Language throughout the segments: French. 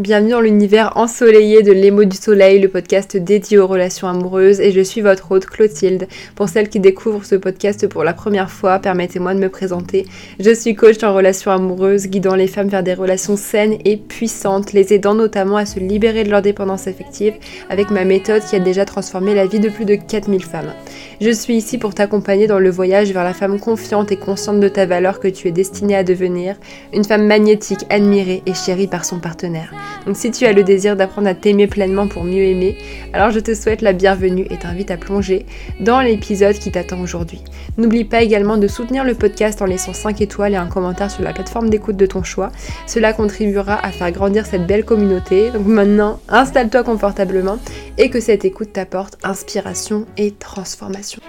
bienvenue dans l'univers ensoleillé de l'émo du soleil, le podcast dédié aux relations amoureuses et je suis votre hôte Clotilde. Pour celles qui découvrent ce podcast pour la première fois, permettez-moi de me présenter. Je suis coach en relations amoureuses, guidant les femmes vers des relations saines et puissantes, les aidant notamment à se libérer de leur dépendance affective avec ma méthode qui a déjà transformé la vie de plus de 4000 femmes. Je suis ici pour t'accompagner dans le voyage vers la femme confiante et consciente de ta valeur que tu es destinée à devenir, une femme magnétique, admirée et chérie par son partenaire. Donc si tu as le désir d'apprendre à t'aimer pleinement pour mieux aimer, alors je te souhaite la bienvenue et t'invite à plonger dans l'épisode qui t'attend aujourd'hui. N'oublie pas également de soutenir le podcast en laissant 5 étoiles et un commentaire sur la plateforme d'écoute de ton choix. Cela contribuera à faire grandir cette belle communauté. Donc maintenant, installe-toi confortablement et que cette écoute t'apporte inspiration et transformation.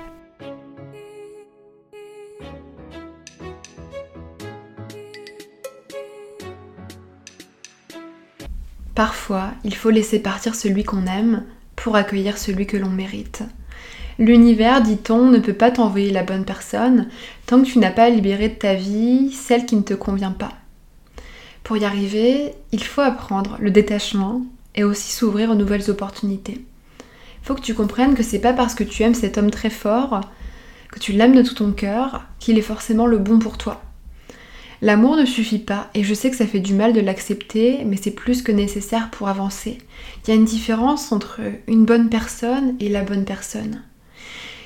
Parfois, il faut laisser partir celui qu'on aime pour accueillir celui que l'on mérite. L'univers, dit-on, ne peut pas t'envoyer la bonne personne tant que tu n'as pas libéré de ta vie celle qui ne te convient pas. Pour y arriver, il faut apprendre le détachement et aussi s'ouvrir aux nouvelles opportunités. Il faut que tu comprennes que c'est pas parce que tu aimes cet homme très fort, que tu l'aimes de tout ton cœur, qu'il est forcément le bon pour toi. L'amour ne suffit pas et je sais que ça fait du mal de l'accepter, mais c'est plus que nécessaire pour avancer. Il y a une différence entre une bonne personne et la bonne personne.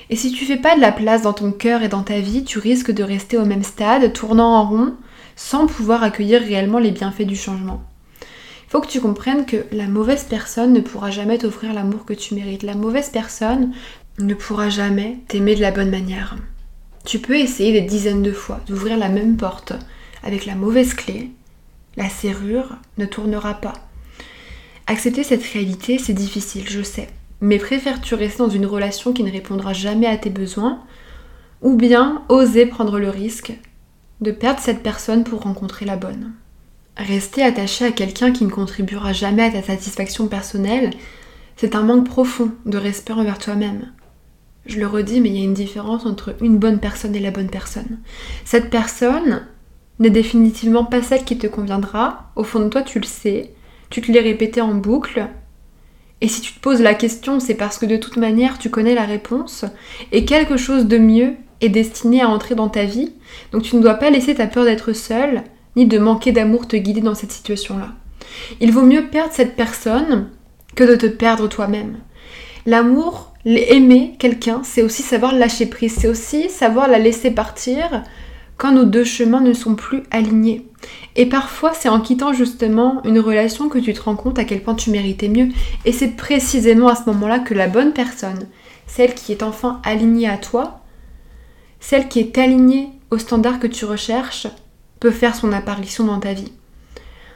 Et si tu fais pas de la place dans ton cœur et dans ta vie, tu risques de rester au même stade, tournant en rond, sans pouvoir accueillir réellement les bienfaits du changement. Il faut que tu comprennes que la mauvaise personne ne pourra jamais t'offrir l'amour que tu mérites. La mauvaise personne ne pourra jamais t'aimer de la bonne manière. Tu peux essayer des dizaines de fois d'ouvrir la même porte, avec la mauvaise clé, la serrure ne tournera pas. Accepter cette réalité, c'est difficile, je sais. Mais préfères-tu rester dans une relation qui ne répondra jamais à tes besoins ou bien oser prendre le risque de perdre cette personne pour rencontrer la bonne Rester attaché à quelqu'un qui ne contribuera jamais à ta satisfaction personnelle, c'est un manque profond de respect envers toi-même. Je le redis, mais il y a une différence entre une bonne personne et la bonne personne. Cette personne, n'est définitivement pas celle qui te conviendra. Au fond de toi, tu le sais. Tu te l'es répété en boucle. Et si tu te poses la question, c'est parce que de toute manière, tu connais la réponse. Et quelque chose de mieux est destiné à entrer dans ta vie. Donc tu ne dois pas laisser ta peur d'être seule, ni de manquer d'amour te guider dans cette situation-là. Il vaut mieux perdre cette personne que de te perdre toi-même. L'amour, aimer quelqu'un, c'est aussi savoir lâcher prise, c'est aussi savoir la laisser partir, quand nos deux chemins ne sont plus alignés. Et parfois, c'est en quittant justement une relation que tu te rends compte à quel point tu méritais mieux. Et c'est précisément à ce moment-là que la bonne personne, celle qui est enfin alignée à toi, celle qui est alignée au standard que tu recherches, peut faire son apparition dans ta vie.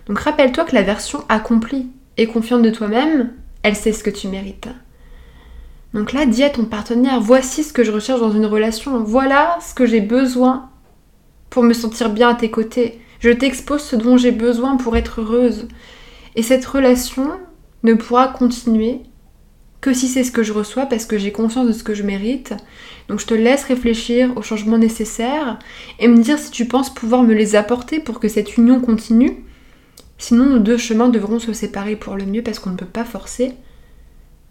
Donc rappelle-toi que la version accomplie et confiante de toi-même, elle sait ce que tu mérites. Donc là, dis à ton partenaire, voici ce que je recherche dans une relation, voilà ce que j'ai besoin pour me sentir bien à tes côtés. Je t'expose ce dont j'ai besoin pour être heureuse. Et cette relation ne pourra continuer que si c'est ce que je reçois parce que j'ai conscience de ce que je mérite. Donc je te laisse réfléchir aux changements nécessaires et me dire si tu penses pouvoir me les apporter pour que cette union continue. Sinon nos deux chemins devront se séparer pour le mieux parce qu'on ne peut pas forcer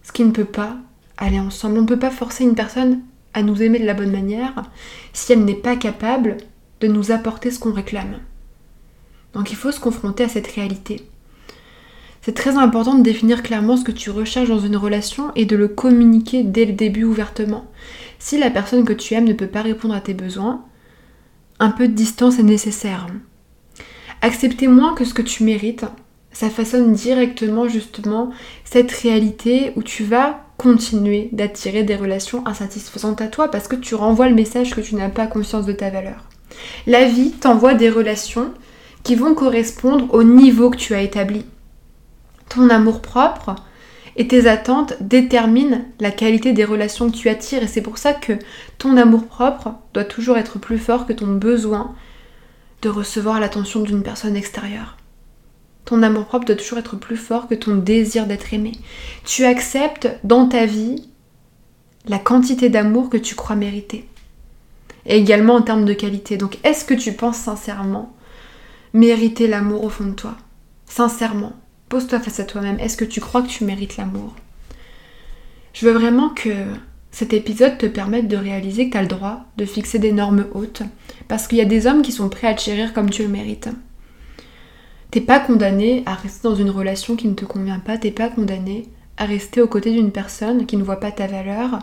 ce qui ne peut pas aller ensemble. On ne peut pas forcer une personne à nous aimer de la bonne manière si elle n'est pas capable de nous apporter ce qu'on réclame. Donc il faut se confronter à cette réalité. C'est très important de définir clairement ce que tu recherches dans une relation et de le communiquer dès le début ouvertement. Si la personne que tu aimes ne peut pas répondre à tes besoins, un peu de distance est nécessaire. Accepter moins que ce que tu mérites, ça façonne directement justement cette réalité où tu vas continuer d'attirer des relations insatisfaisantes à toi parce que tu renvoies le message que tu n'as pas conscience de ta valeur. La vie t'envoie des relations qui vont correspondre au niveau que tu as établi. Ton amour propre et tes attentes déterminent la qualité des relations que tu attires et c'est pour ça que ton amour propre doit toujours être plus fort que ton besoin de recevoir l'attention d'une personne extérieure. Ton amour propre doit toujours être plus fort que ton désir d'être aimé. Tu acceptes dans ta vie la quantité d'amour que tu crois mériter et également en termes de qualité. Donc est-ce que tu penses sincèrement mériter l'amour au fond de toi? Sincèrement. Pose-toi face à toi-même. Est-ce que tu crois que tu mérites l'amour? Je veux vraiment que cet épisode te permette de réaliser que tu as le droit de fixer des normes hautes. Parce qu'il y a des hommes qui sont prêts à te chérir comme tu le mérites. T'es pas condamné à rester dans une relation qui ne te convient pas, t'es pas condamné à rester aux côtés d'une personne qui ne voit pas ta valeur,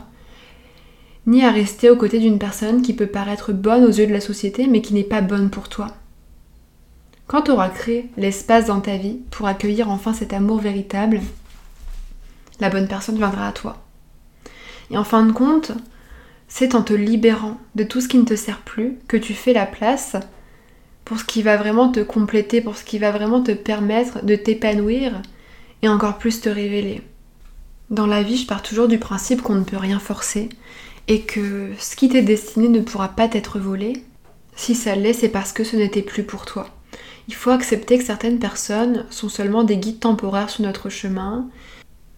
ni à rester aux côtés d'une personne qui peut paraître bonne aux yeux de la société mais qui n'est pas bonne pour toi. Quand tu auras créé l'espace dans ta vie pour accueillir enfin cet amour véritable, la bonne personne viendra à toi. Et en fin de compte, c'est en te libérant de tout ce qui ne te sert plus que tu fais la place pour ce qui va vraiment te compléter, pour ce qui va vraiment te permettre de t'épanouir et encore plus te révéler. Dans la vie, je pars toujours du principe qu'on ne peut rien forcer et que ce qui t'est destiné ne pourra pas t'être volé. Si ça l'est, c'est parce que ce n'était plus pour toi. Il faut accepter que certaines personnes sont seulement des guides temporaires sur notre chemin.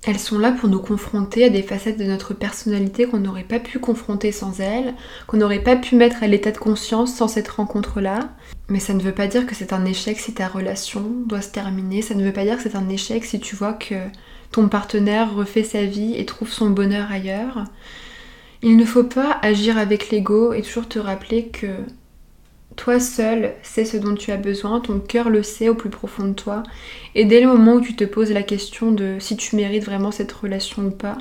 Elles sont là pour nous confronter à des facettes de notre personnalité qu'on n'aurait pas pu confronter sans elles, qu'on n'aurait pas pu mettre à l'état de conscience sans cette rencontre-là. Mais ça ne veut pas dire que c'est un échec si ta relation doit se terminer, ça ne veut pas dire que c'est un échec si tu vois que ton partenaire refait sa vie et trouve son bonheur ailleurs. Il ne faut pas agir avec l'ego et toujours te rappeler que toi seul sais ce dont tu as besoin, ton cœur le sait au plus profond de toi. Et dès le moment où tu te poses la question de si tu mérites vraiment cette relation ou pas,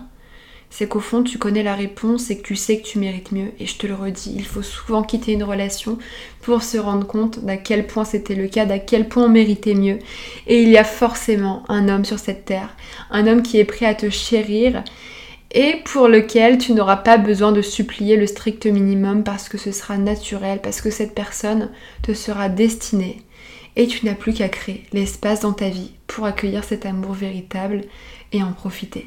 c'est qu'au fond tu connais la réponse et que tu sais que tu mérites mieux. Et je te le redis, il faut souvent quitter une relation pour se rendre compte d'à quel point c'était le cas, d'à quel point on méritait mieux. Et il y a forcément un homme sur cette terre, un homme qui est prêt à te chérir et pour lequel tu n'auras pas besoin de supplier le strict minimum parce que ce sera naturel, parce que cette personne te sera destinée et tu n'as plus qu'à créer l'espace dans ta vie pour accueillir cet amour véritable et en profiter.